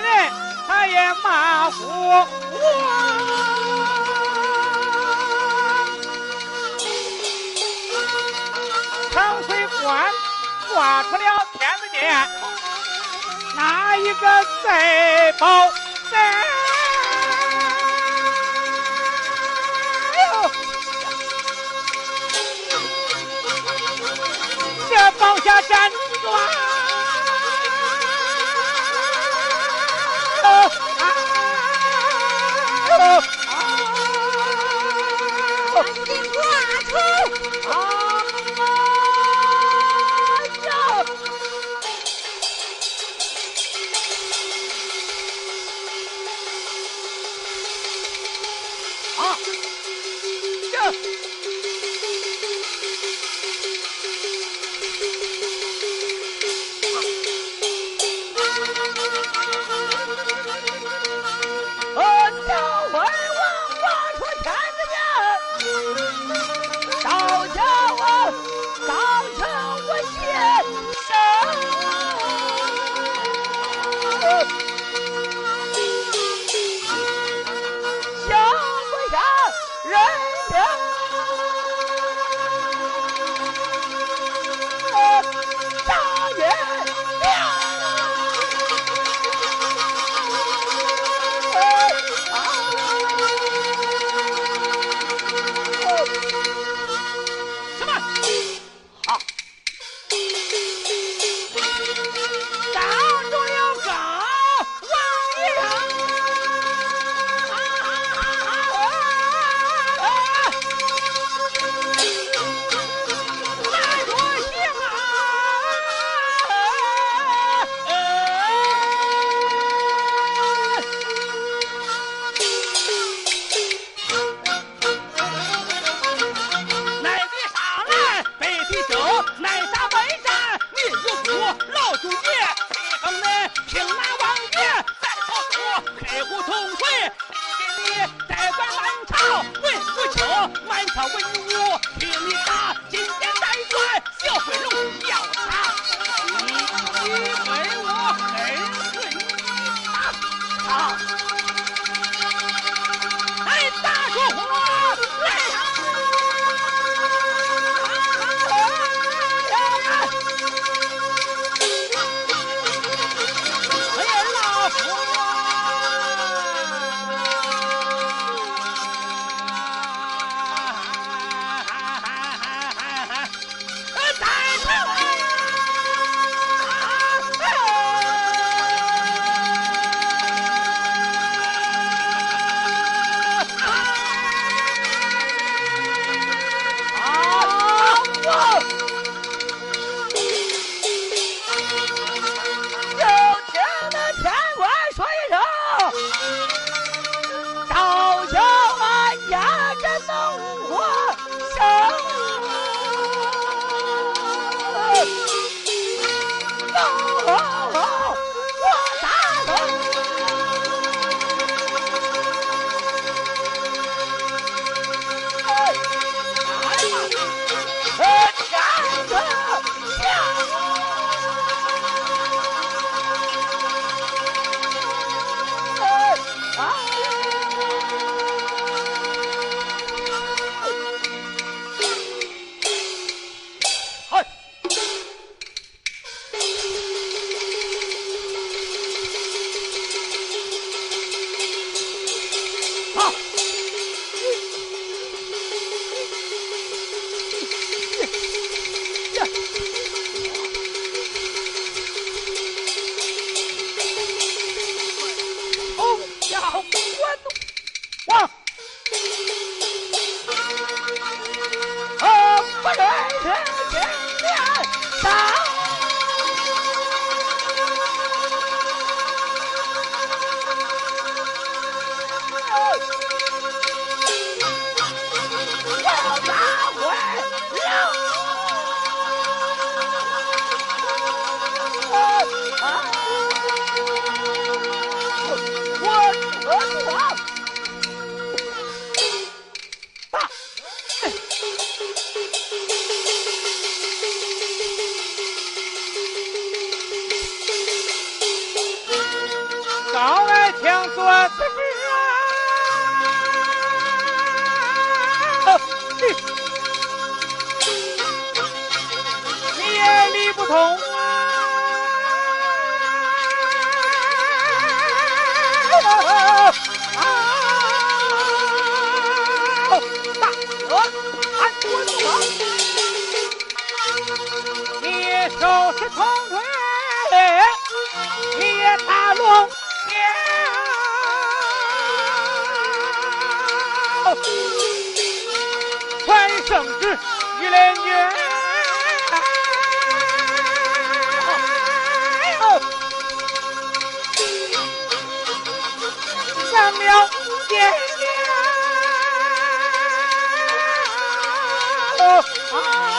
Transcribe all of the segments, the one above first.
人，他也马虎我。长水关挂出了天子殿，哪一个在保在？这保下站转。玉莲女。上了殿了。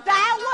参军，我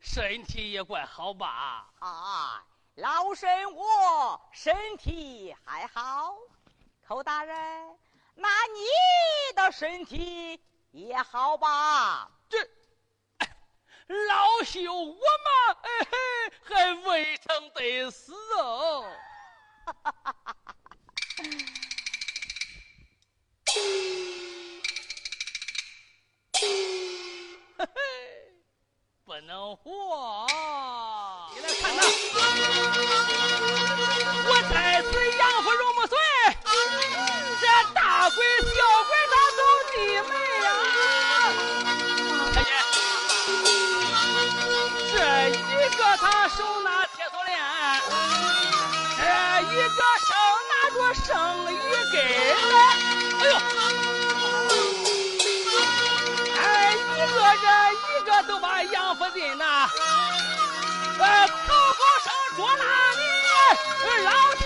身体也怪好吧？啊，老身我身体还好。寇大人，那你的身体也好吧？这老朽我嘛，哎嘿，还未曾得死哦。能活！你来看看，我在此养活肉木穗，这大鬼小鬼他都弟妹呀！太监，这一个他手拿铁锁链，这一个手拿着生一根，哎这一个都把杨夫人呐，呃，头高上捉拿你老太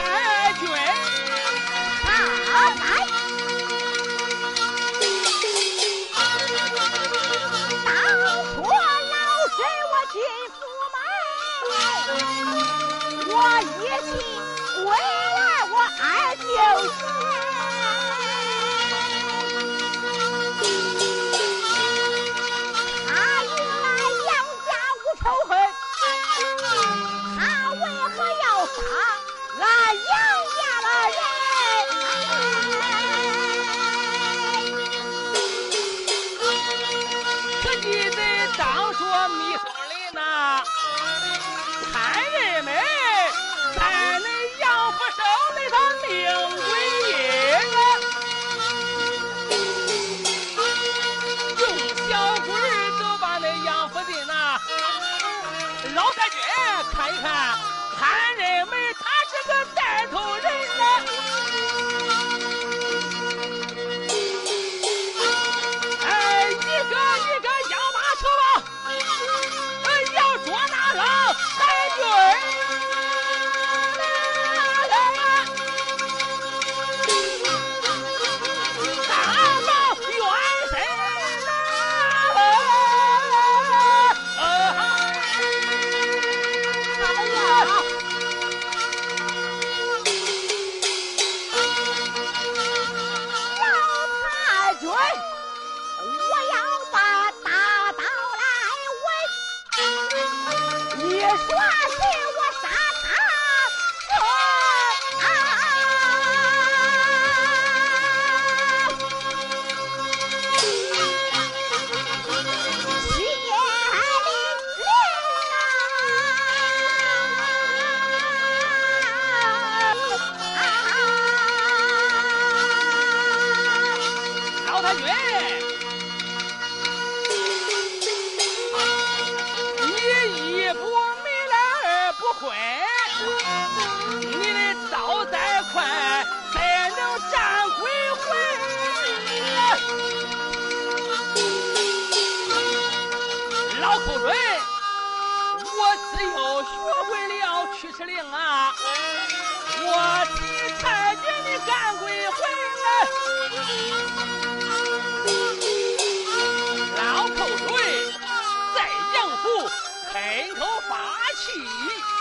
君，啊！来，当初老身我进府门，我一心归来我二舅。仇 Yeah. Ih!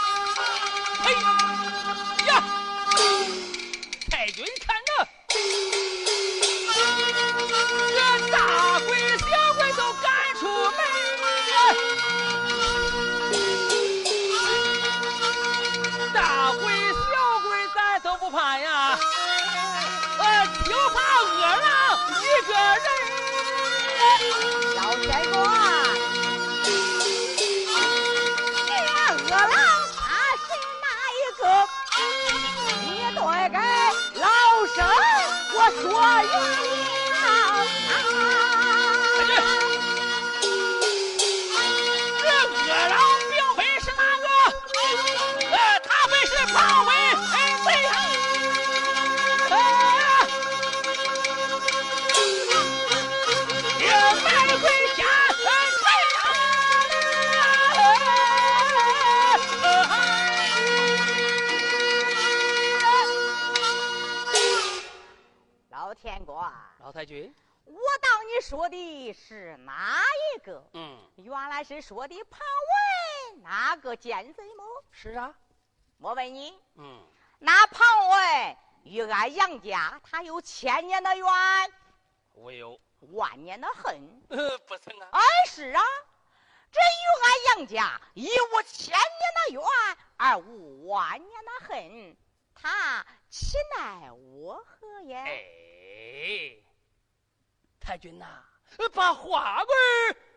说的是哪一个？嗯，原来是说的庞文那个奸贼么？是啊，我问你，嗯，那庞文与俺杨家，他有千年的缘？我有万年的恨？呃，不成啊。哎，是啊，这与俺杨家一无千年的缘，而无万年的恨，他岂奈我何也？哎。太君呐，把话儿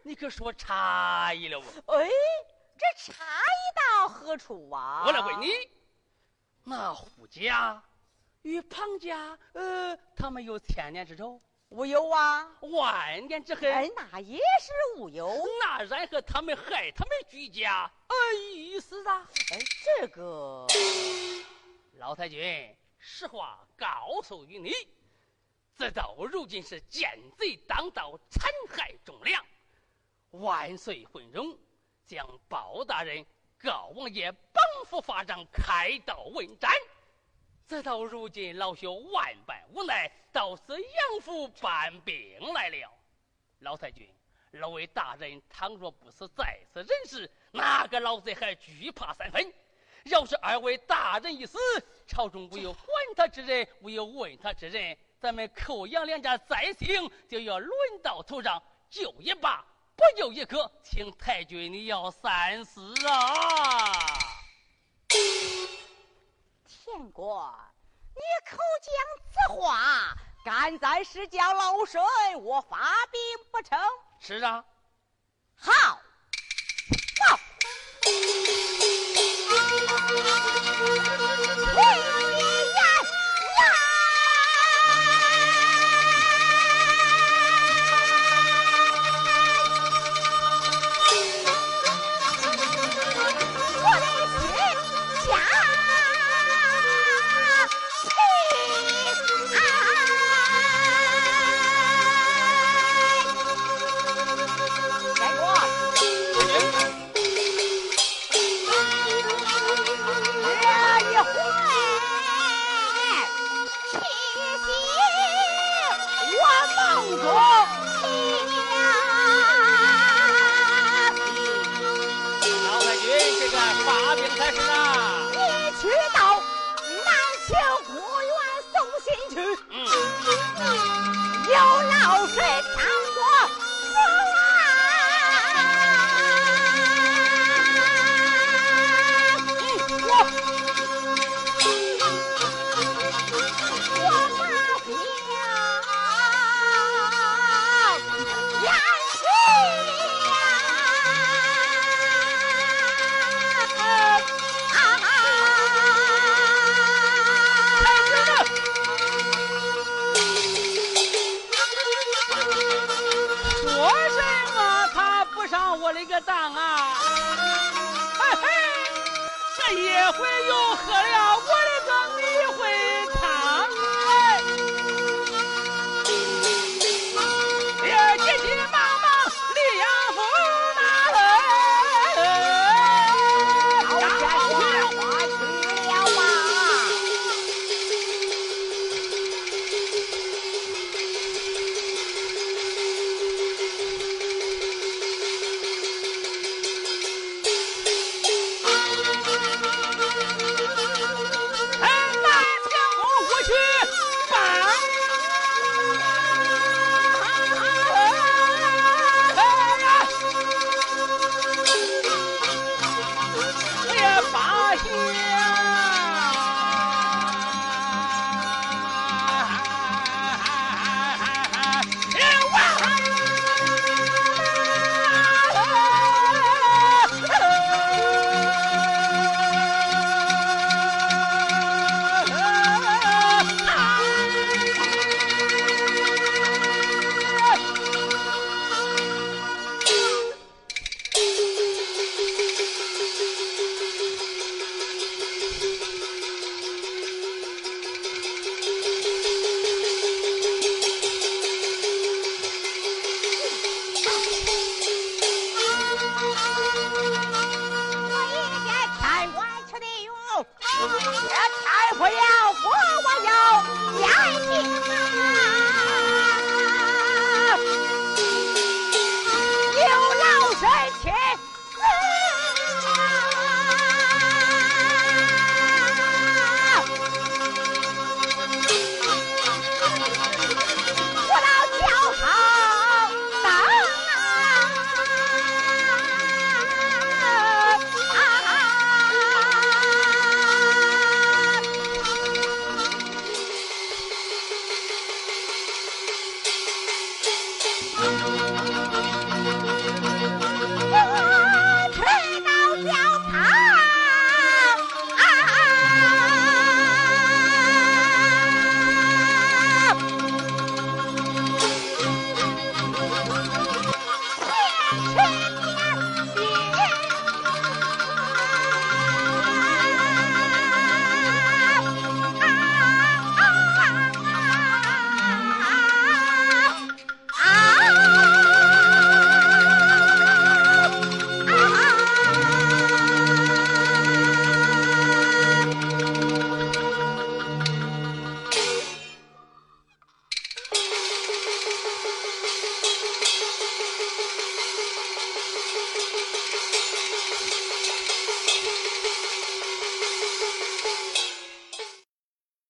你可说差异了不？哎，这差异到何处啊？我来问你，那胡家与庞家，呃，他们有千年之仇？无有啊。万年之恨？哎，那也是无有。那然和他们害他们居家，呃，意思啊？哎，这个，老太君，实话告诉于你。自到如今是奸贼当道，残害忠良，万岁昏荣，将包大人告王爷绑缚法杖，开刀问斩。自到如今，老朽万般无奈，到此杨府搬兵来了。老太君，二位大人倘若不是在此人世，哪个老贼还惧怕三分？要是二位大人一死，朝中无有还他之人，无有问他之人。咱们寇杨两家再兴，就要轮到头上，救一把，不救也可，请太君你要三思啊！天国，你口讲此话，敢在是叫老身我发兵不成？是啊，好，好。